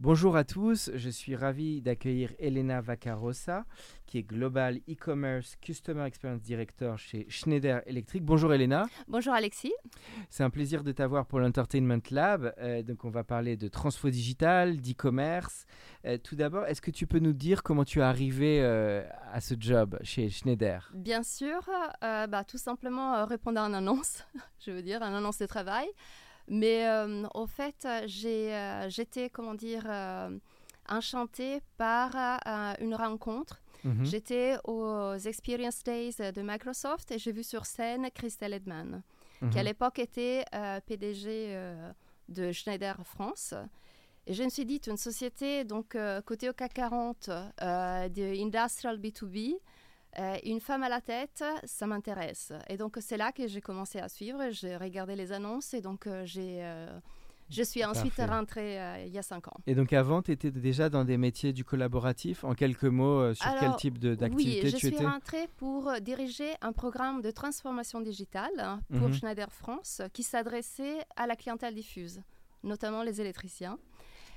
Bonjour à tous, je suis ravi d'accueillir Elena Vaccarosa, qui est Global E-Commerce Customer Experience Director chez Schneider Electric. Bonjour Elena. Bonjour Alexis. C'est un plaisir de t'avoir pour l'Entertainment Lab. Euh, donc on va parler de transfo digital, d'e-commerce. Euh, tout d'abord, est-ce que tu peux nous dire comment tu es arrivé euh, à ce job chez Schneider? Bien sûr, bah, tout simplement répondre à une annonce, je veux dire, une annonce de travail. Mais euh, au fait, euh, j'étais, comment dire, euh, enchantée par une rencontre. Mhm. J'étais aux Experience Days de Microsoft et j'ai vu sur scène Christelle Edman, qui à Mhm. l'époque était euh, PDG euh, de Schneider France. Et je me suis dit, une société, donc euh, côté au CAC 40, euh, de Industrial B2B, euh, une femme à la tête, ça m'intéresse. Et donc c'est là que j'ai commencé à suivre, j'ai regardé les annonces et donc euh, j'ai, euh, je suis ensuite Parfait. rentrée il y a cinq ans. Et donc avant, tu étais déjà dans des métiers du collaboratif? En quelques mots, sur quel type de- d'activité Oui, je tu suis étais? rentrée pour diriger un programme de transformation digitale hein, pour Mhm. Schneider France qui s'adressait à la clientèle diffuse, notamment les électriciens.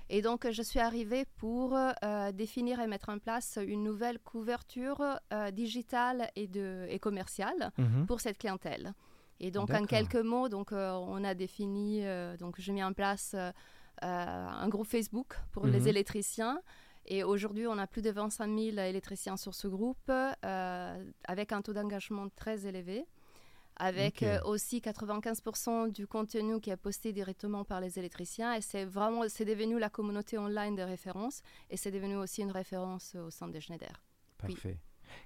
Et donc, je suis arrivée pour euh, définir et mettre en place une nouvelle couverture euh, digitale et, de, et commerciale Mhm. pour cette clientèle. Et donc, en quelques mots, donc, euh, on a défini, donc, j'ai mis en place un groupe Facebook pour Mhm. les électriciens. Et aujourd'hui, on a plus de 25 000 électriciens sur ce groupe, avec un taux d'engagement très élevé, avec euh, aussi 95% du contenu qui est posté directement par les électriciens. Et c'est vraiment, c'est devenu la communauté online de référence, et c'est devenu aussi une référence au sein de Schneider. oui. Parfait.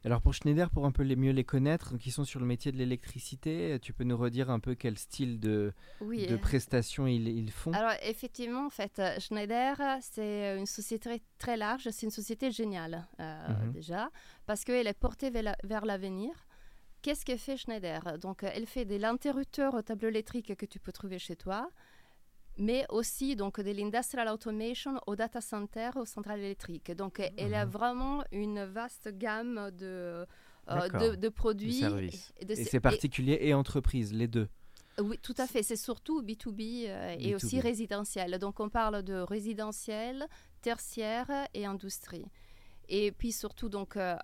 Alors pour Schneider, pour un peu les mieux les connaître, qui sont sur le métier de l'électricité, tu peux nous redire un peu quel style de, Oui. de prestations ils, ils font? Alors effectivement, en fait, euh, Schneider, euh, c'est une société très large, c'est une société géniale euh, Mhm. déjà, parce qu'elle est portée vers la- vers l'avenir. Qu'est-ce que fait Schneider? Donc, euh, elle fait de l'interrupteur au tableau électrique que tu peux trouver chez toi, mais aussi donc de l'industrial automation au data center, aux centrales électriques. Donc, euh, elle a Mhm. vraiment une vaste gamme de, euh, de, produits. services. et de Et c'est particulier et entreprise, les deux? oui, tout à fait. C'est surtout B2B euh, et aussi B2B. résidentiel. Donc, on parle de résidentiel, tertiaire et industrie. Et puis surtout, donc, euh,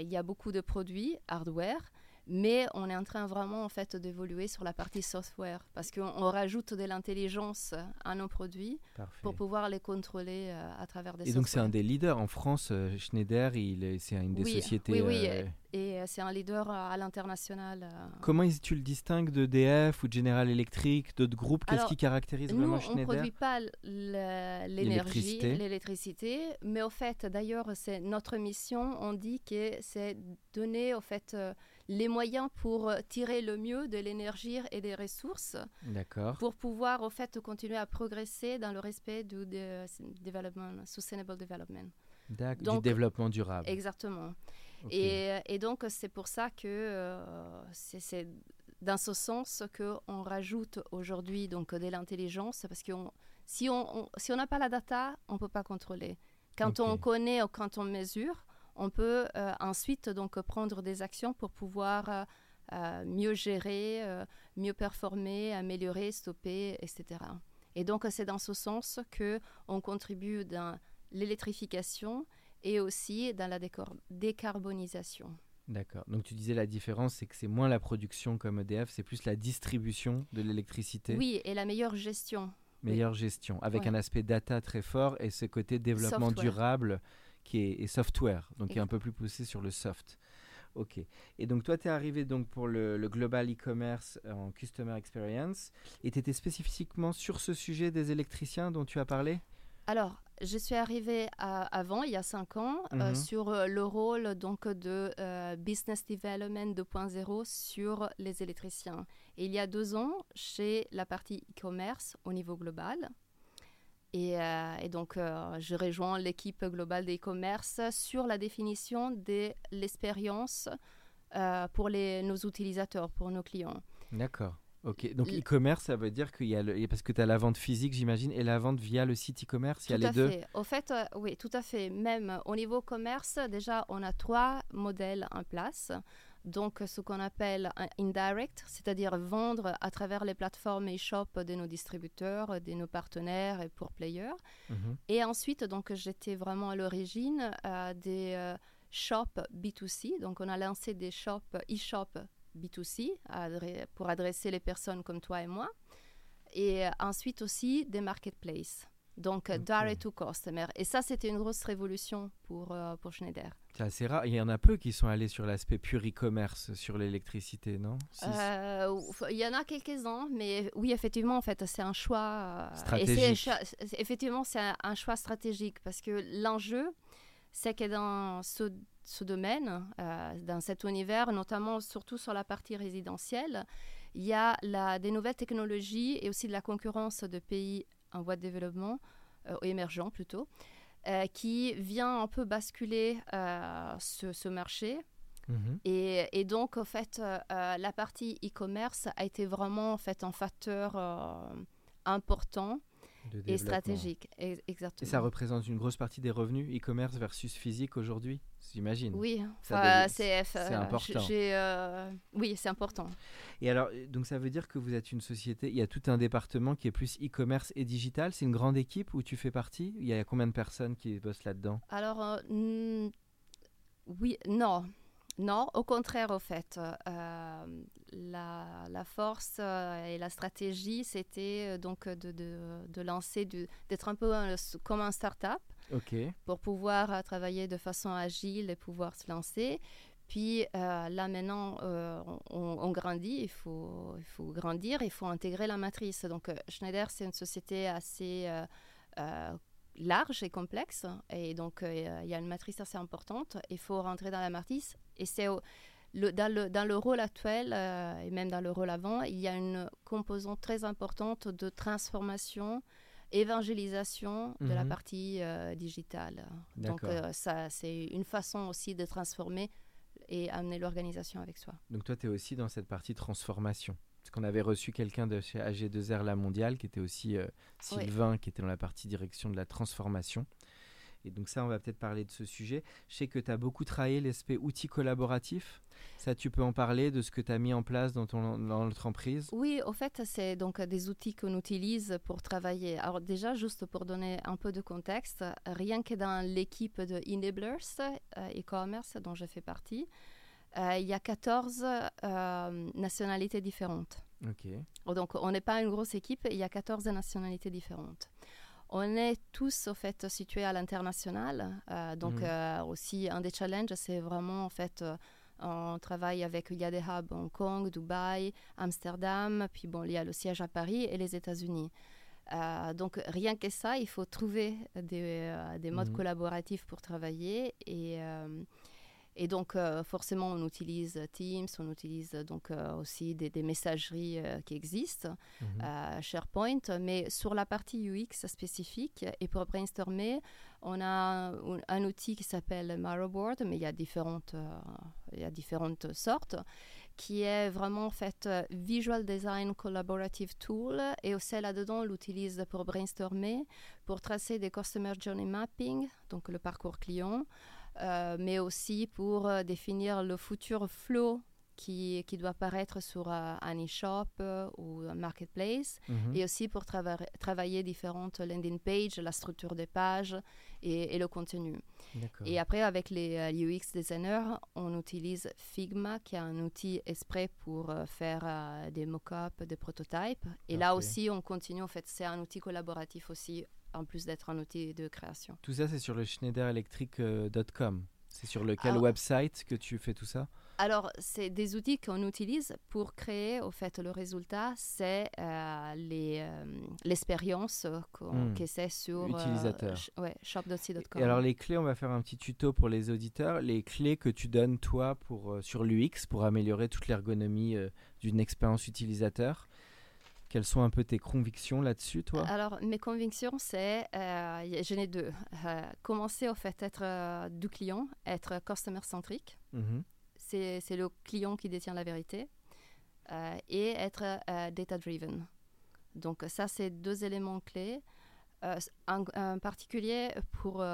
il y a beaucoup de produits hardware, mais on est en train vraiment en fait d'évoluer sur la partie software parce qu'on on rajoute de l'intelligence à nos produits Parfait. pour pouvoir les contrôler euh, à travers des Et donc c'est un des leaders en France, euh, Schneider, il est- c'est une des Oui, sociétés. oui, oui, euh, Et c'est un leader à l'international. Comment is- tu le distingues de DF ou de General Electric, d'autres groupes? Qu'est-ce Alors, qui caractérise Nous, vraiment on ne Schneider? produit pas l'énergie, L'électricité. l'électricité, mais au fait, d'ailleurs, c'est notre mission. On dit que c'est donner au fait euh, les moyens pour euh, tirer le mieux de l'énergie et des ressources pour pouvoir au fait continuer à progresser dans le respect du de- development, sustainable development. Du développement durable. Exactement. Ok. Et, et donc, c'est pour ça que euh, c'est- dans ce sens qu'on rajoute aujourd'hui donc de l'intelligence, parce que si on on- si on n'a pas la data, on ne peut pas contrôler. Quand on connaît ou quand on mesure, on peut euh, ensuite donc prendre des actions pour pouvoir euh, euh, mieux gérer, mieux performer, améliorer, stopper, etc. Et donc, c'est dans ce sens que on contribue dans l'électrification et aussi dans la décarbonisation. D'accord. Donc tu disais la différence, c'est que c'est moins la production comme EDF, c'est plus la distribution de l'électricité. Oui, et la meilleure gestion. Meilleure gestion, avec Ouais. un aspect data très fort et ce côté développement Software. durable qui est software, donc qui est un peu plus poussé sur le soft. Ok. Et donc toi, tu es arrivé donc pour le, le Global e-commerce en Customer Experience et tu étais spécifiquement sur ce sujet des électriciens dont tu as parlé? Alors, je suis arrivée à- avant, il y a cinq ans, euh, Mhm. sur euh, le rôle donc de euh, Business Development 2.0 sur les électriciens. Et il y a deux ans, chez la partie e-commerce au niveau global. Et, euh, et donc, euh, je rejoins l'équipe globale d'e-commerce sur la définition de l'expérience euh, pour les, nos utilisateurs, pour nos clients. D'accord. Ok. Donc e-commerce, ça veut dire qu'il y a le... parce que tu as la vente physique, j'imagine, et la vente via le site e-commerce, il y a Tout les à deux. fait. Au fait, euh, oui, tout à fait. Même au niveau commerce, déjà, on a trois modèles en place. Donc, ce qu'on appelle indirect, c'est-à-dire vendre à travers les plateformes e-shop de nos distributeurs, de nos partenaires et pour players. Mhm. Et ensuite, donc, j'étais vraiment à l'origine euh, des euh, shops B2C. Donc, on a lancé des shops e-shop B2C adre- pour adresser les personnes comme toi et moi. Et ensuite aussi des marketplaces. Donc, direct to customer. Et ça, c'était une grosse révolution pour, euh, pour Schneider. C'est assez rare. Il y en a peu qui sont allés sur l'aspect pur e-commerce sur l'électricité, non Euh, il y en a quelques-uns, mais oui, effectivement, en fait, c'est un choix. euh, et Stratégique. effectivement, c'est un, un choix stratégique parce que l'enjeu, c'est que dans ce, ce domaine, euh, dans cet univers, notamment surtout sur la partie résidentielle, il y a la, des nouvelles technologies et aussi de la concurrence de pays en voie de développement, euh, ou émergents plutôt, euh, qui vient un peu basculer euh, ce, ce marché. Mhm. Et, et donc, en fait, la partie e-commerce a été vraiment en fait, un facteur important et stratégique. E- Et exactement. ça représente une grosse partie des revenus e-commerce versus physique aujourd'hui, j'imagine. Oui, enfin, c'est important. euh, oui, c'est important. Et alors, euh, donc ça veut dire que vous êtes une société, il y a tout un département qui est plus e-commerce et digital. C'est une grande équipe où tu fais partie? Il y a combien de personnes qui bossent là-dedans? Alors, euh, oui, non. Non, au contraire, au fait, euh, la, la force et la stratégie, c'était donc de, de, de lancer, d'être un peu un- comme un start-up. Pour pouvoir euh, travailler de façon agile et pouvoir se lancer. Puis euh, là maintenant, euh, on, grandit, il faut, il faut grandir, il faut intégrer la matrice. Donc Schneider, c'est une société assez large et complexe, et donc il y a une matrice assez importante. Il faut rentrer dans la matrice, et c'est dans, le, dans le rôle actuel et même dans le rôle avant, il y a une composante très importante de transformation évangélisation de la Mhm. partie euh, digitale. Donc euh, ça, c'est une façon aussi de transformer et amener l'organisation avec soi. Donc toi, tu es aussi dans cette partie transformation. Parce qu'on avait reçu quelqu'un de chez AG2R La Mondiale, qui était aussi euh, Oui. Sylvain, qui était dans la partie direction de la transformation. Et donc ça, on va peut-être parler de ce sujet. Je sais que tu as beaucoup travaillé l'aspect outils collaboratifs. Ça, tu peux en parler de ce que tu as mis en place dans ton dans l'entreprise? Oui, au fait, c'est donc des outils qu'on utilise pour travailler. Alors déjà, juste pour donner un peu de contexte, rien que dans l'équipe de Enablers euh, e-commerce dont je fais partie, euh, il y a 14 euh, nationalités différentes. Donc, on n'est pas une grosse équipe, il y a 14 nationalités différentes. On est tous, au fait, situés à l'international. Donc, Mhm. aussi, un des challenges, c'est vraiment, en fait, on travaille avec, il y a des hubs Hong Kong, Dubaï, Amsterdam, puis bon, il y a le siège à Paris et les États-Unis. Euh, donc, rien que ça, il faut trouver des, euh, des modes Mhm. collaboratifs pour travailler. Et, euh, et donc, euh, forcément, on utilise Teams, on utilise donc euh, aussi des, des messageries euh, qui existent, euh, SharePoint, mais sur la partie UX spécifique, et pour brainstormer, on a un, un outil qui s'appelle Marrowboard, mais il y a différentes, euh, il y a différentes sortes, qui est vraiment en fait euh, Visual Design Collaborative Tool, et aussi là-dedans, on l'utilise pour brainstormer, pour tracer des Customer Journey Mapping, donc le parcours client, euh, mais aussi pour euh, définir le futur flow qui, qui doit apparaître sur euh, un e-shop euh, ou un marketplace, Mhm. et aussi pour trava- travailler différentes landing pages, la structure des pages et, et le contenu. D'accord. Et après, avec les euh, UX designers, on utilise Figma, qui est un outil exprès pour faire des mock-ups, des prototypes. Et là aussi, on continue. En fait, c'est un outil collaboratif aussi, en plus d'être un outil de création. Tout ça, c'est sur le schneiderelectric.com. C'est sur lequel Alors- website que tu fais tout ça? Alors, c'est des outils qu'on utilise pour créer, au fait, le résultat, c'est euh, euh, l'expérience qu'on Hmm. que c'est sur Utilisateur. sh- ouais, shop.c.com. Et alors les clés, on va faire un petit tuto pour les auditeurs. Les clés que tu donnes toi pour, euh, sur l'UX pour améliorer toute l'ergonomie euh, d'une expérience utilisateur. Quelles sont un peu tes convictions là-dessus, toi? Alors, mes convictions, c'est, euh, j'en ai deux. Euh, commencer, au fait, être euh, du client, être customer-centrique. Mhm. c'est c'est le client qui détient la vérité, euh, et être data-driven. Donc ça, c'est deux éléments clés. En, en particulier pour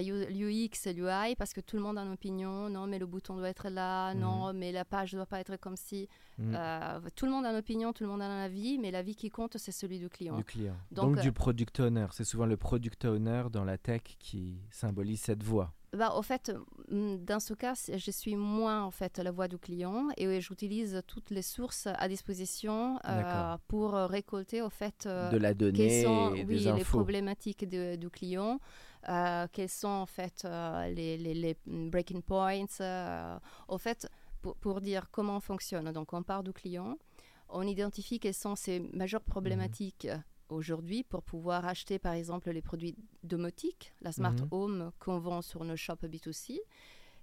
l'UX et l'UI, parce que tout le monde a une opinion. Non, mais le bouton doit être là. Non, mais la page ne doit pas être comme si. Mhm. Euh, tout le monde a une opinion, tout le monde a un avis, mais l'avis qui compte, c'est celui du client. Du client. Donc, Donc, euh, du product owner. C'est souvent le product owner dans la tech qui symbolise cette voie. Bah, au fait, mm, dans ce cas, je suis moins en fait la voix du client et j'utilise toutes les sources à disposition euh, pour récolter au fait euh, de la quelles donnée sont et oui, des les infos. problématiques de- du client, quels sont en fait euh, les, les- les, breaking points. euh, au fait, pour, pour dire comment on fonctionne. Donc, on part du client, on identifie quelles sont ses majeures problématiques aujourd'hui pour pouvoir acheter par exemple les produits domotiques, la smart Mhm. home qu'on vend sur nos shops B2C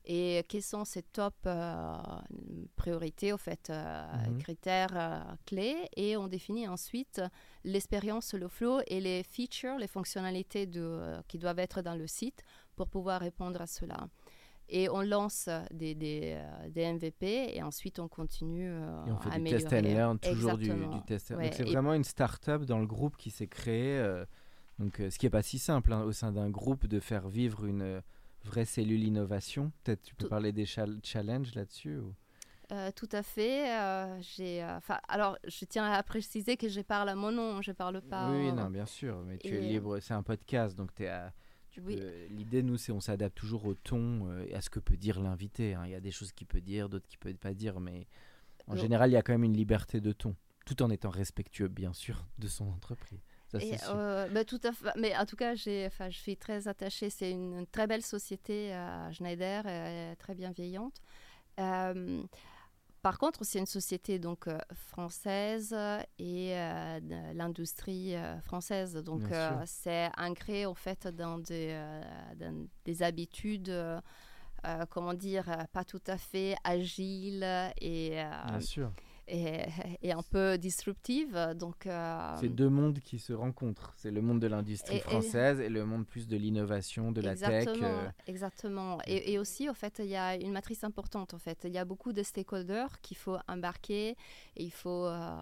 et quelles sont ces top euh, priorités, au fait, euh, Mhm. critères euh, clés? Et on définit ensuite l'expérience, le flow et les features, les fonctionnalités de, qui doivent être dans le site pour pouvoir répondre à cela. Et on lance des, des, des MVP et ensuite on continue Et on fait à du test and améliorer. learn, toujours du, du test and Ouais, c'est vraiment une start-up dans le groupe qui s'est créée. donc, ce qui n'est pas si simple hein, au sein d'un groupe de faire vivre une vraie cellule innovation. Peut-être tu peux Tout- parler des chal- challenges là-dessus ou- Euh, tout à fait. euh, j'ai, euh, alors, je tiens à préciser que je parle à mon nom, je parle pas. Oui, non, bien sûr. Mais tu es libre. C'est un podcast, donc t'es à- tu Oui. peux- L'idée, nous, c'est on s'adapte toujours au ton euh, et à ce que peut dire l'invité. hein. Il y a des choses qu'il peut dire, d'autres qu'il peut pas dire, mais en Non. général, il y a quand même une liberté de ton, tout en étant respectueux, bien sûr, de son entreprise. Ça, Et, euh, bah, tout à fait. Mais en tout cas, je suis très attachée. C'est une, très belle société à Schneider, euh, très bienveillante. Euh, par contre, c'est une société donc française et euh, l'industrie française. Donc, c'est ancré en fait dans des, dans des habitudes. comment dire, pas tout à fait agiles et, Bien sûr. Et, et un peu disruptives. Donc, euh, C'est deux mondes qui se rencontrent. C'est le monde de l'industrie et- française et le monde plus de l'innovation, de la tech. exactement, euh, exactement. Et, aussi, au fait, il y a une matrice importante. En fait, il y a beaucoup de stakeholders qu'il faut embarquer. Et il faut euh,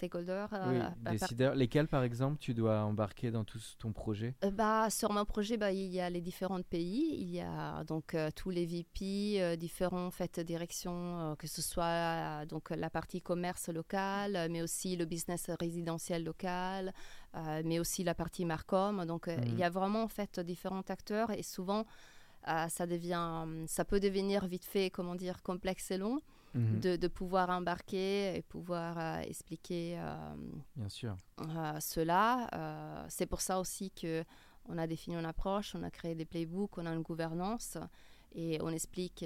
stakeholders. oui, euh, par-. Lesquels, par exemple, tu dois embarquer dans tout ton projet? Euh, bah, sur mon projet, bah, il y a les différents pays. Il y a donc euh, tous les VP, différents en fait, directions, que ce soit donc la partie commerce local, euh, mais aussi le business résidentiel local, mais aussi la partie Marcom. Donc, il Mhm. y a vraiment en fait différents acteurs et souvent. ça devient, ça peut devenir vite fait, comment dire, complexe et long, Mhm, de, de pouvoir embarquer et pouvoir euh, expliquer euh, Bien sûr. euh, cela. C'est pour ça aussi que on a défini une approche, on a créé des playbooks, on a une gouvernance et on explique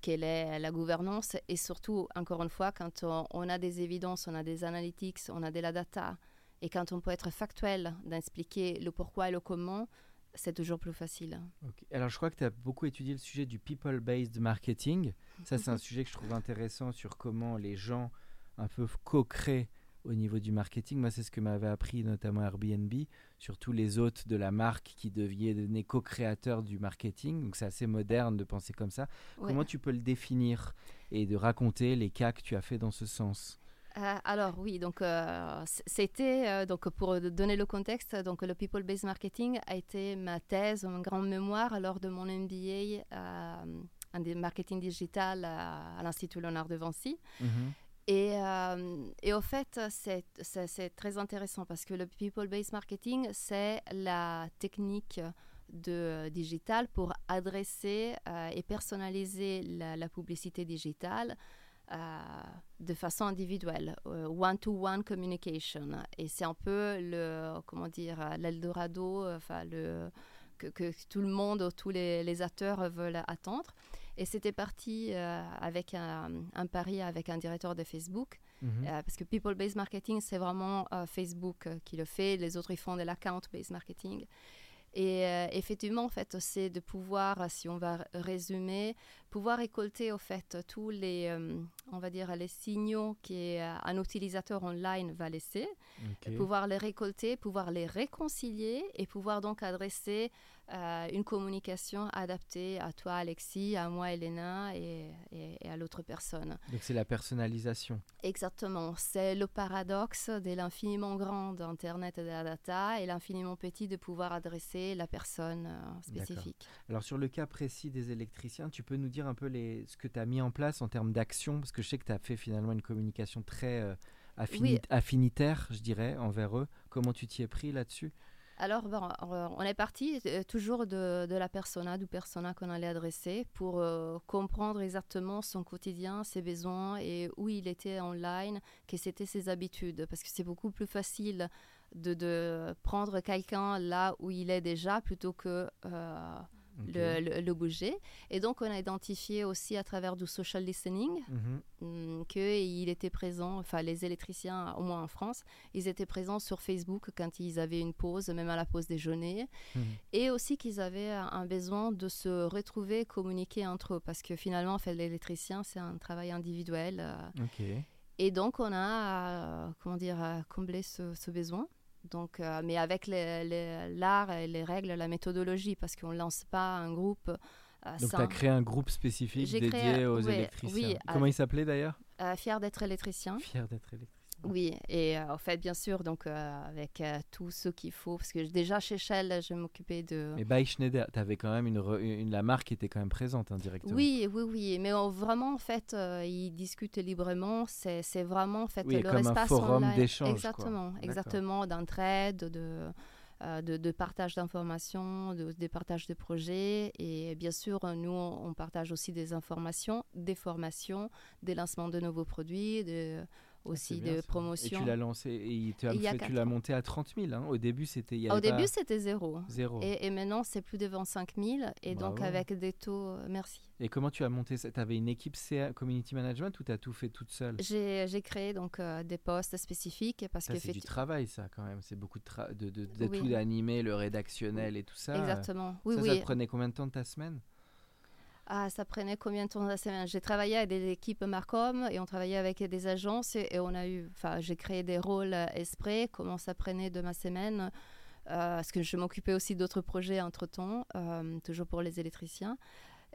quelle est la gouvernance et surtout, encore une fois, quand on, on a des évidences, on a des analytics, on a de la data et quand on peut être factuel d'expliquer le pourquoi et le comment, c'est toujours plus facile. Ok. Alors, je crois que tu as beaucoup étudié le sujet du people-based marketing. Ça, c'est un sujet que je trouve intéressant sur comment les gens un peu co-créent au niveau du marketing. Moi, c'est ce que m'avait appris notamment Airbnb, sur tous les hôtes de la marque qui devenaient co-créateurs du marketing. Donc, c'est assez moderne de penser comme ça. Ouais. Comment tu peux le définir et de raconter les cas que tu as fait dans ce sens? Euh, alors oui, donc euh, c'était euh, donc pour donner le contexte, donc le people based marketing a été ma thèse, mon grand mémoire lors de mon MBA en marketing digital à, à l'Institut Léonard de Vinci. Mhm. Et, et au fait, c'est très intéressant parce que le people-based marketing, c'est la technique de digital pour adresser et personnaliser la, la publicité digitale de façon individuelle, euh, one-to-one communication. Et c'est un peu le, comment dire, euh, l'Eldorado, euh, enfin le que, que tout le monde, tous les, les acteurs veulent attendre. Et c'était parti avec un, un, pari avec un directeur de Facebook, mhm. parce que People-Based Marketing, c'est vraiment Facebook qui le fait, les autres, ils font de l'account-based marketing. Et effectivement, en fait, c'est de pouvoir, si on va résumer, pouvoir récolter au fait tous les, on va dire, les signaux qu'un utilisateur online va laisser, pouvoir les récolter, pouvoir les réconcilier et pouvoir donc adresser euh, une communication adaptée à toi, Alexis, à moi, Elena, et, à l'autre personne. Donc c'est la personnalisation. Exactement. C'est le paradoxe de l'infiniment grand d'Internet et de la data et l'infiniment petit de pouvoir adresser la personne euh, spécifique. Alors sur le cas précis des électriciens, tu peux nous dire un peu les, ce que tu as mis en place en termes d'action? Parce que je sais que tu as fait finalement une communication très... Euh, affinitaire, je dirais, envers eux. Comment tu t'y es pris là-dessus? Alors, on est parti euh, toujours de, la persona, du persona qu'on allait adresser pour euh, comprendre exactement son quotidien, ses besoins et où il était online, quelles étaient ses habitudes. Parce que c'est beaucoup plus facile de, prendre quelqu'un là où il est déjà plutôt que euh, le, bouger. Et donc, on a identifié aussi à travers du social listening mhm. mm, qu'il était présent, enfin, les électriciens, au moins en France, ils étaient présents sur Facebook quand ils avaient une pause, même à la pause déjeuner. Mhm. Et aussi qu'ils avaient un besoin de se retrouver, communiquer entre eux. Parce que finalement, en fait, l'électricien, c'est un travail individuel. Euh. Et donc, on a, euh, comment dire, comblé ce besoin. Donc, euh, mais avec l'art et les règles, la méthodologie, parce qu'on ne lance pas un groupe. Euh, Donc, tu as créé un groupe spécifique dédié aux électriciens. Comment il s'appelait d'ailleurs? euh, Fier d'être électricien. Fier d'être électricien. Oui, et en fait, bien sûr, donc avec tout ce qu'il faut, parce que déjà chez Shell, je m'occupais de. Mais by Schneider, tu avais quand même une, une, la marque était quand même présente indirectement. Oui, oui, oui, mais vraiment en fait, ils discutent librement. C'est vraiment en fait oui, comme un forum d'échange. Exactement, exactement, d'entraide, de. de, partage d'informations, de, de, partage de projets. Et bien sûr, nous, on partage aussi des informations, des formations, des lancements de nouveaux produits, de, aussi de promotion. Et tu l'as lancé, et tu l'as monté à 30 000. Hein. Au début, c'était. Au début, c'était zéro. Zéro. Et, et maintenant, c'est plus de 25 000. Et donc, avec des taux. Euh, merci. Et comment tu as monté ça? Tu avais une équipe CA, Community Management ou tu as tout fait toute seule? J'ai créé donc euh, des postes spécifiques. parce ça, que C'est du travail, ça, quand même. C'est beaucoup de, de, de, de tout d'animer, le rédactionnel et tout ça. Exactement. Oui, ça, oui. Ça te prenait combien de temps de ta semaine? Ah, ça prenait combien de temps la semaine? J'ai travaillé avec des équipes Marcom et on travaillait avec des agences et, on a eu, enfin, j'ai créé des rôles esprits. Comment ça prenait de ma semaine euh, Parce que je m'occupais aussi d'autres projets entre temps, euh, toujours pour les électriciens.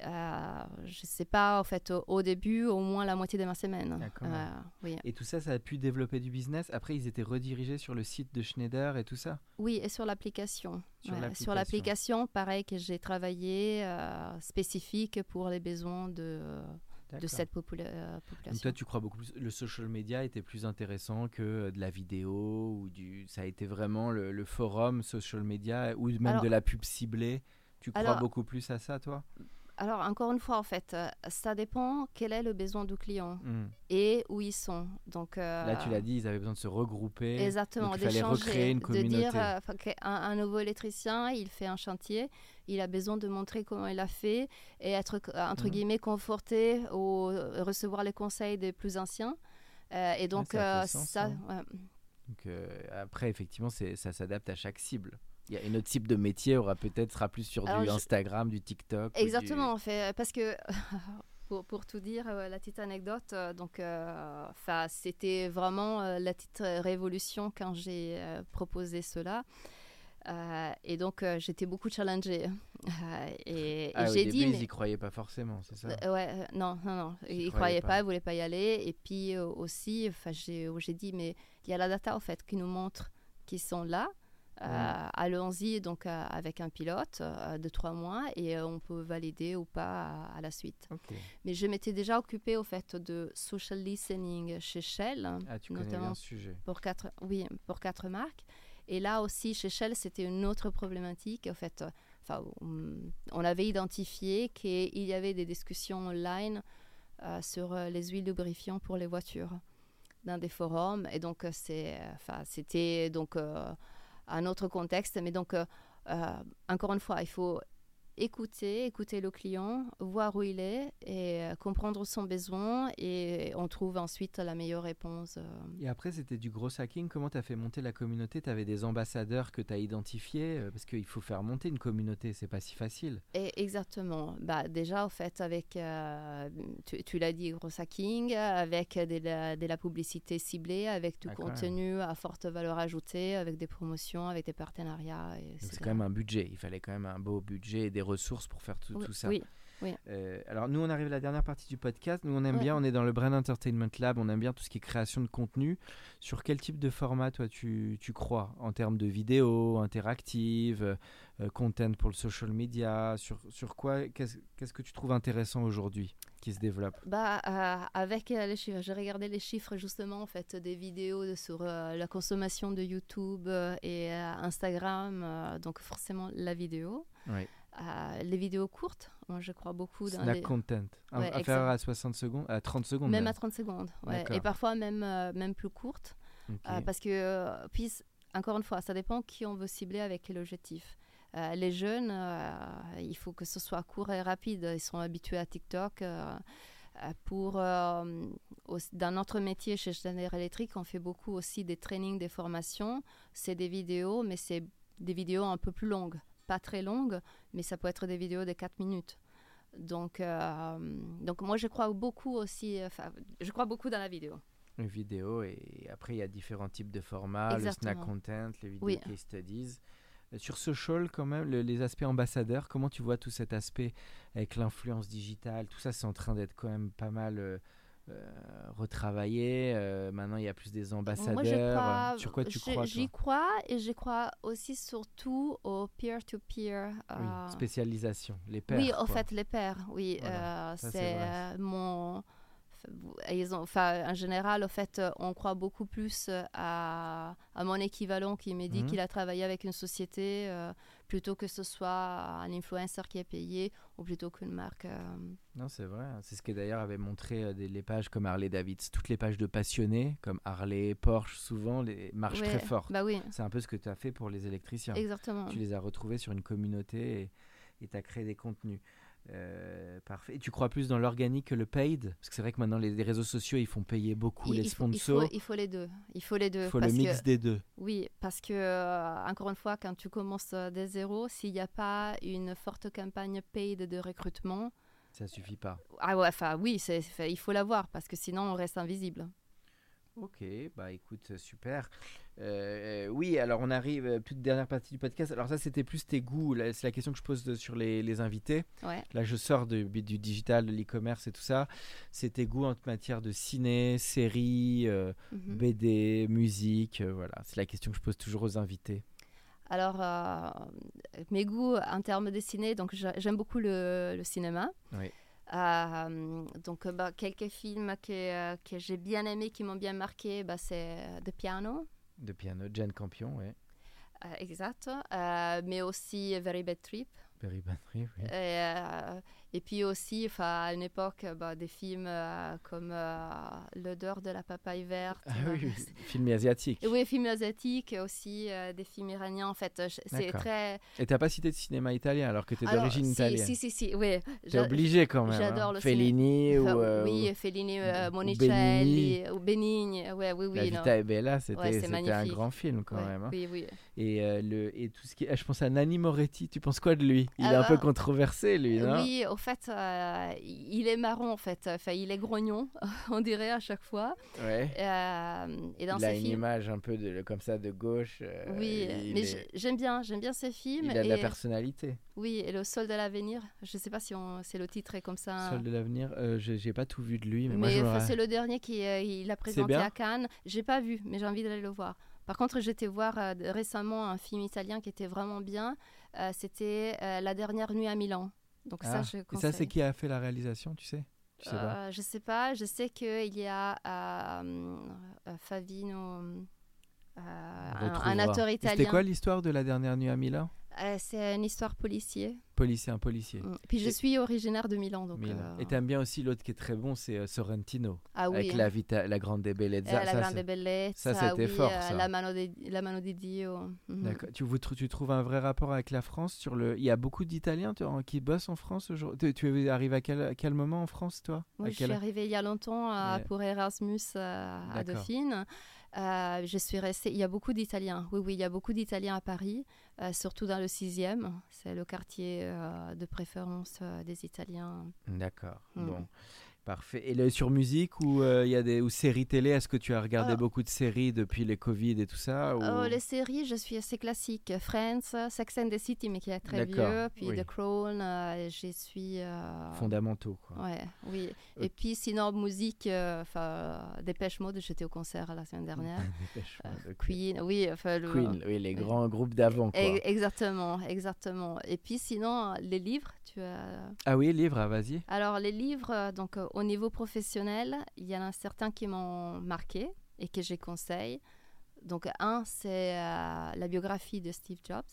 Euh, je ne sais pas, en fait, au, début, au moins la moitié de ma semaine. Euh, oui. Et tout ça, ça a pu développer du business. Après, ils étaient redirigés sur le site de Schneider et tout ça Oui, et sur l'application. Sur l'application, pareil que j'ai travaillé euh, spécifique pour les besoins de, de cette population. Donc toi, tu crois beaucoup plus le social media était plus intéressant que de la vidéo ou du. Ça a été vraiment le, forum social media ou même de la pub ciblée. Tu crois beaucoup plus à ça, toi? Alors, encore une fois, en fait, euh, ça dépend quel est le besoin du client hmm. et où ils sont. Donc, euh, Là, tu l'as dit, ils avaient besoin de se regrouper. Exactement, d'échanger. une communauté. De dire euh, qu'un nouveau électricien, il fait un chantier, il a besoin de montrer comment il a fait et être, entre hmm. guillemets, conforté ou recevoir les conseils des plus anciens. et donc, ça. ça hein. donc, après, effectivement, ça s'adapte à chaque cible. Il y a un autre type de métier aura peut-être sera plus sur du Instagram, du TikTok. Exactement, en fait, parce que pour, pour, tout dire, euh, la petite anecdote, euh, donc, euh, c'était vraiment la petite révolution quand j'ai proposé cela. et donc j'étais beaucoup challengée. et, ah, j'ai dit. Mais... Ils n'y croyaient pas forcément, c'est ça? Ouais, non, non, non. Ils ne croyaient pas, ils ne voulaient pas y aller. Et puis aussi, j'ai dit, mais il y a la data, en fait, qui nous montre qu'ils sont là. Euh, allons-y donc euh, avec un pilote euh, de trois mois et on peut valider ou pas à, la suite. Mais je m'étais déjà occupée au fait de social listening chez Shell, ah, tu notamment sujet. pour quatre, oui, pour quatre marques. Et là aussi chez Shell, c'était une autre problématique. En fait, enfin, on avait identifié qu'il y avait des discussions online sur les huiles lubrifiantes pour les voitures dans des forums. Et donc c'était donc un autre contexte. Mais donc, euh, euh, encore une fois, il faut écouter, écouter le client, voir où il est et euh, comprendre son besoin et on trouve ensuite la meilleure réponse. euh. Et après, c'était du gros hacking. Comment tu as fait monter la communauté? Tu avais des ambassadeurs que tu as identifiés euh, Parce qu'il faut faire monter une communauté, c'est pas si facile. Et exactement. Bah, déjà, en fait, avec, tu, tu l'as dit, gros hacking, avec de la, de la publicité ciblée, avec du Ah, contenu à forte valeur ajoutée, avec des promotions, avec des partenariats. c'est c'est quand même un budget. Il fallait quand même un beau budget et des ressources pour faire tout, Oui, tout ça. oui. Euh, alors nous, on arrive à la dernière partie du podcast. Nous, on aime Ouais. bien, on est dans le Brand Entertainment Lab, on aime bien tout ce qui est création de contenu. Sur quel type de format, toi, tu, tu crois? En termes de vidéos, interactives, euh, content pour le social media? Sur, sur quoi Qu'est-ce qu'est-ce que tu trouves intéressant aujourd'hui qui se développe? Bah, euh, avec les chiffres, j'ai regardé les chiffres justement en fait des vidéos de- sur la consommation de YouTube et Instagram, donc forcément la vidéo. Oui. Euh, les vidéos courtes, moi je crois beaucoup dans Snack les... content. Ouais, inférieur à 60 secondes, à 30 secondes. Même même. à 30 secondes, ouais. Et parfois même, euh, même plus courtes, euh, parce que, puis, encore une fois, ça dépend qui on veut cibler avec quel objectif. Euh, les jeunes, euh, il faut que ce soit court et rapide. Ils sont habitués à TikTok. euh, pour, dans notre métier chez Schneider Electric, on fait beaucoup aussi des trainings, des formations. C'est des vidéos, mais c'est des vidéos un peu plus longues. Pas très longues, mais ça peut être des vidéos de 4 minutes. Donc, euh, donc moi, je crois beaucoup aussi, enfin, je crois beaucoup dans la vidéo. Une vidéo et après il y a différents types de formats, le snack content, les vidéos Oui. case studies. Sur social quand même, le- les aspects ambassadeurs, comment tu vois tout cet aspect avec l'influence digitale, tout ça c'est en train d'être quand même pas mal euh, euh, retravaillé. euh, maintenant il y a plus des ambassadeurs. Moi, je crois, Sur quoi tu crois J'y crois et je crois aussi surtout au peer-to-peer. Oui, euh, spécialisation, les pairs. oui, au quoi. fait, les pairs, oui. Voilà, euh, c'est euh, mon. Ils ont, en général, au fait, euh, on croit beaucoup plus euh, à, à mon équivalent qui me dit Mhm. qu'il a travaillé avec une société euh, plutôt que ce soit un influenceur qui est payé ou plutôt qu'une marque. euh. Non, c'est vrai. hein. C'est ce que d'ailleurs avait montré des, les pages comme Harley Davidson. Toutes les pages de passionnés, comme Harley, Porsche, souvent, les marchent Ouais, très fort. Bah oui, C'est un peu ce que tu as fait pour les électriciens. exactement. Tu les as retrouvés sur une communauté et tu as créé des contenus. Euh, parfait. Et tu crois plus dans l'organique que le paid? Parce que c'est vrai que maintenant, les, les réseaux sociaux, ils font payer beaucoup Il- les il faut- il sponsors. faut, il faut les deux. Il faut les deux. Il faut le mix que- des deux. Oui, parce que, euh, encore une fois, quand tu commences euh, des zéros, s'il n'y a pas une forte campagne paid de recrutement, Ça suffit pas. ah ouais, enfin oui, il faut l'avoir parce que sinon on reste invisible. Ok, bah écoute, super. Euh, euh, oui, alors on arrive, euh, toute dernière partie du podcast. Alors ça, c'était plus tes goûts. C'est la question que je pose de- sur les, les invités. Ouais. Là, je sors de- du digital, de l'e-commerce et tout ça. C'est tes goûts en matière de ciné, séries, euh, Mhm. BD, musique. euh, voilà, c'est la question que je pose toujours aux invités. Alors, mes goûts en termes de ciné, donc j'a- j'aime beaucoup le, le cinéma. Oui. Euh, donc, bah, quelques films que, que j'ai bien aimés, qui m'ont bien marqué, bah, c'est The Piano, De piano, Jane Campion, ouais. euh, exact, euh, mais aussi Very Bad Trip. Very Bad Trip, oui. Et, euh, et puis aussi, à une époque, bah, des films euh, comme euh, L'odeur de la papaye verte. Ah oui, oui, C'est- film asiatique. Et oui, films asiatiques, aussi euh, des films iraniens. En fait, je- c'est très. Et t'as pas cité de cinéma italien alors que t'es Alors, d'origine si, italienne. Si, si, si, oui. T'es obligé quand même. j'adore hein. le Fellini ou, euh, oui, Fellini, euh, Monicelli, ou Benigni. Ouais, oui, ou La oui. non. Vita e Bella, c'était Ouais, un grand film quand Ouais, même. hein. Oui, oui. Et, euh, le, et tout ce qui est- Je pense à Nanni Moretti, tu penses quoi de lui? Il est Ah un peu bah, controversé lui, non? Oui, au fait, euh, il est marrant, en fait. Enfin, il est grognon, on dirait à chaque fois. Ouais. Euh, et dans il a ses une films. image un peu de, comme ça de gauche. euh, Oui, mais est- j'aime bien, j'aime bien ces films. il a de la personnalité. Oui, et le sol de l'avenir. Je ne sais pas si on, c'est le titre est comme ça. Sol de l'avenir, euh, j'ai j'ai pas tout vu de lui, mais, Mais, moi je c'est le dernier qui il a présenté à Cannes. J'ai pas vu, mais j'ai envie d'aller le voir. Par contre, j'étais voir euh, récemment un film italien qui était vraiment bien. Euh, C'était euh, La dernière nuit à Milan. Donc ça, Ah, je Et ça, conseille. c'est qui a fait la réalisation, tu sais? Tu sais pas? Euh, je sais pas. Je sais qu'il y a euh, euh, Favino, un, un acteur italien. C'était quoi l'histoire de la dernière nuit à Milan? Euh, c'est une histoire policier. Policier, un policier. Mm. Puis je suis originaire de Milan. Donc, Milan. euh, Et t'aimes bien aussi l'autre qui est très bon, c'est euh, Sorrentino. ah oui, Avec la, vita, la grande bellezza. Eh, la ça, grande bellezza, ça, c'était oui, fort, euh, ça. La mano de, la mano di Dio. Mhm. D'accord. Tu, vous trou- tu trouves un vrai rapport avec la France sur le... Il y a beaucoup d'Italiens qui bossent en France aujourd'hui? Tu, tu arrives à quel, à quel moment en France, toi? Moi, À je quel- suis arrivée il y a longtemps à- Ouais. pour Erasmus euh, à D'accord. Dauphine. Euh, je suis restée. Il y a beaucoup d'Italiens. Oui, oui, il y a beaucoup d'Italiens à Paris, euh, surtout dans le 6e. C'est le quartier euh, de préférence euh, des Italiens. D'accord. Mm. Bon. Parfait. Et sur musique ou euh, il y a des ou séries télé, est-ce que tu as regardé Alors- beaucoup de séries depuis les Covid et tout ça ou- Oh, les séries, je suis assez classique. Friends, Sex and the City, mais qui est très vieux. Puis oui. The Crown, euh, je suis. euh, fondamentaux quoi. Ouais, oui. Et puis sinon, musique, euh, enfin, Dépêche Mode, j'étais au concert la semaine dernière. Dépêche-moi, ok. Queen, oui, le- Queen, oui, les grands groupes d'avant quoi. Exactement, exactement. Et puis sinon, les livres, tu as... Ah oui, livre, ah, vas-y. Alors les livres, euh, donc euh, au niveau professionnel, il y en a certains qui m'ont marqué et que je conseille. Donc un, c'est euh, la biographie de Steve Jobs.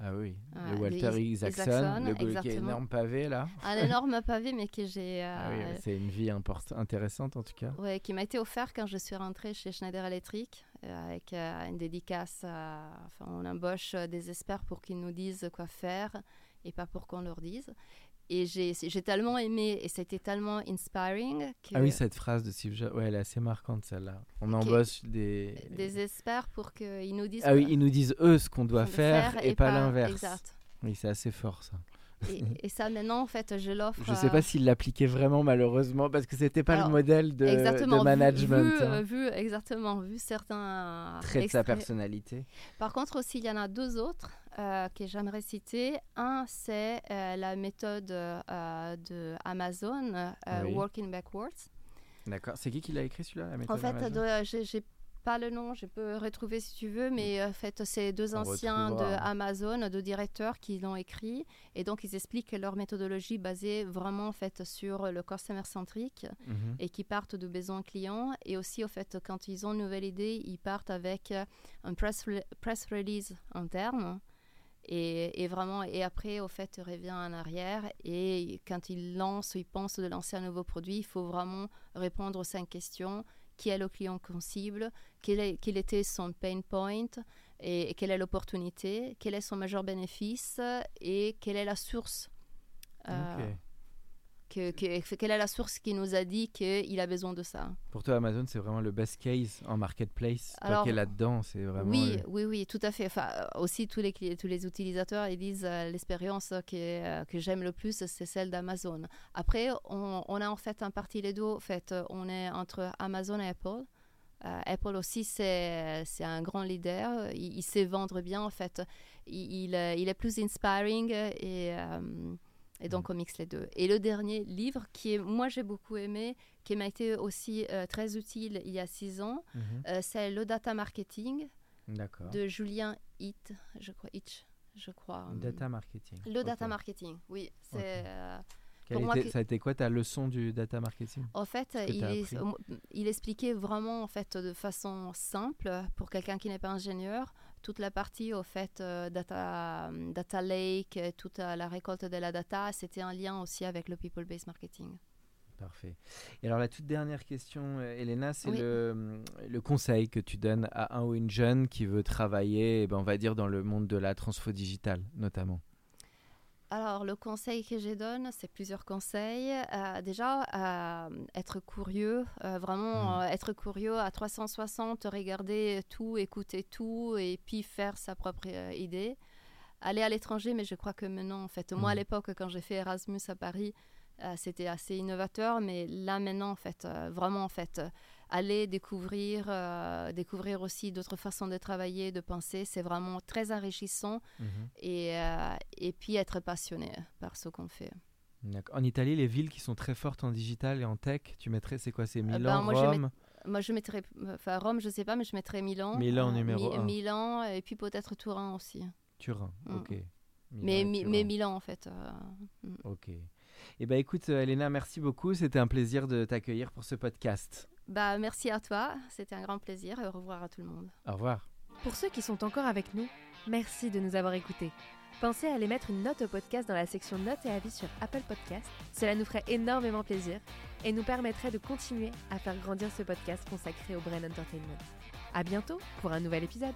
Ah oui, Ouais, le Walter Is- Isaacson, le énorme pavé là. Un énorme pavé, mais que j'ai... Ah oui, euh, c'est une vie intéressante en tout cas. Ouais, qui m'a été offert quand je suis rentrée chez Schneider Electric euh, avec euh, une dédicace. enfin, on embauche euh, des experts pour qu'ils nous disent quoi faire et pas pour qu'on leur dise. Et j'ai j'ai tellement aimé et c'était tellement inspiring que Ah oui, cette phrase de Steve Jobs, ouais, elle est assez marquante celle-là. On embauche des. des experts pour qu'ils nous disent Ah oui, ils nous disent eux ce qu'on doit faire, et, pas, l'inverse. Exact. Oui, c'est assez fort ça. Et, et ça maintenant en fait je l'offre. Je sais à- pas s'il l'appliquait vraiment malheureusement parce que c'était pas Alors, le modèle de, exactement, de vu- management. Vu, hein. euh, vu- exactement, vu certains Trait de sa personnalité. Par contre, aussi, il y en a deux autres euh, que j'aimerais citer. Un, c'est euh, la méthode euh, de Amazon, euh, Oui. Working Backwards. D'accord. C'est qui qui l'a écrit celui-là la méthode En fait, de- j'ai pas le nom, je peux retrouver si tu veux, mais en fait, c'est deux On anciens de. Amazon, deux directeurs qui l'ont écrit, et donc ils expliquent leur méthodologie basée vraiment en fait sur le customer centric Mhm. et qui partent de besoins clients. Et aussi, au fait, quand ils ont une nouvelle idée, ils partent avec un press, re- press release interne. Et, vraiment, et après, au fait, ils reviennent en arrière. Et quand ils lancent, ils pensent de lancer un nouveau produit, il faut vraiment répondre aux cinq questions. Qui est le client qu'on cible? Quel, était son pain point? Et, quelle est l'opportunité? Quel est son majeur bénéfice? Et quelle est la source? Euh. Que, que- quelle est la source qui nous a dit qu'il a besoin de ça? Pour toi, Amazon, c'est vraiment le best case en marketplace? Toi Alors, qui es là-dedans, c'est vraiment. Oui, le- oui, oui, tout à fait. Enfin, aussi, tous les, tous les utilisateurs, ils disent euh, l'expérience que, euh, que j'aime le plus, c'est celle d'Amazon. Après, on, on a en fait un parti les deux. En fait, on est entre Amazon et Apple. Euh, Apple aussi, c'est un grand leader. Il, il sait vendre bien, en fait. Il, il, il est plus inspiring et, et donc on mixe les deux. Et le dernier livre, qui est, moi j'ai beaucoup aimé, qui m'a été aussi euh, très utile il y a six ans, Mhm. euh, c'est le data marketing de Julien Hitch, je crois. Hitch, je crois. Data marketing. Le data marketing, oui. C'est, euh, pour moi était- Ça a été quoi ta leçon du data marketing? En fait, il, est- il expliquait vraiment en fait de façon simple pour quelqu'un qui n'est pas ingénieur toute la partie au fait euh, data, data lake, euh, toute euh, la récolte de la data. C'était un lien aussi avec le people based marketing. Parfait. Et alors la toute dernière question, Elena, c'est Oui. le, le conseil que tu donnes à un ou une jeune qui veut travailler, eh ben, on va dire, dans le monde de la transfo digitale, notamment. Alors, le conseil que je donne, c'est plusieurs conseils. Euh, déjà, euh, être curieux, euh, vraiment Mm. euh, être curieux à 360, regarder tout, écouter tout et puis faire sa propre idée. Aller à l'étranger, mais je crois que maintenant, en fait, moi à Mm. l'époque, quand j'ai fait Erasmus à Paris, c'était assez innovateur, mais là maintenant, en fait, vraiment, en fait, aller découvrir, euh, découvrir aussi d'autres façons de travailler, de penser, c'est vraiment très enrichissant et, euh, et puis être passionné par ce qu'on fait. En Italie, les villes qui sont très fortes en digital et en tech, tu mettrais, c'est quoi C'est Milan, ben, moi, je Rome? Moi, je mettrais, enfin Rome, je sais pas, mais je mettrais Milan. Milan euh, numéro. Milan, et puis peut-être Turin aussi. Turin, Mm. ok. Milan mais, et mi- Turin. mais Milan, en fait. euh, mm. Ok. Eh ben écoute, euh, Elena, merci beaucoup. C'était un plaisir de t'accueillir pour ce podcast. Bah, merci à toi, c'était un grand plaisir et au revoir à tout le monde. Au revoir. Pour ceux qui sont encore avec nous, merci de nous avoir écoutés. Pensez à aller mettre une note au podcast dans la section notes et avis sur Apple Podcast. Cela nous ferait énormément plaisir et nous permettrait de continuer à faire grandir ce podcast consacré au Brain Entertainment. À bientôt pour un nouvel épisode.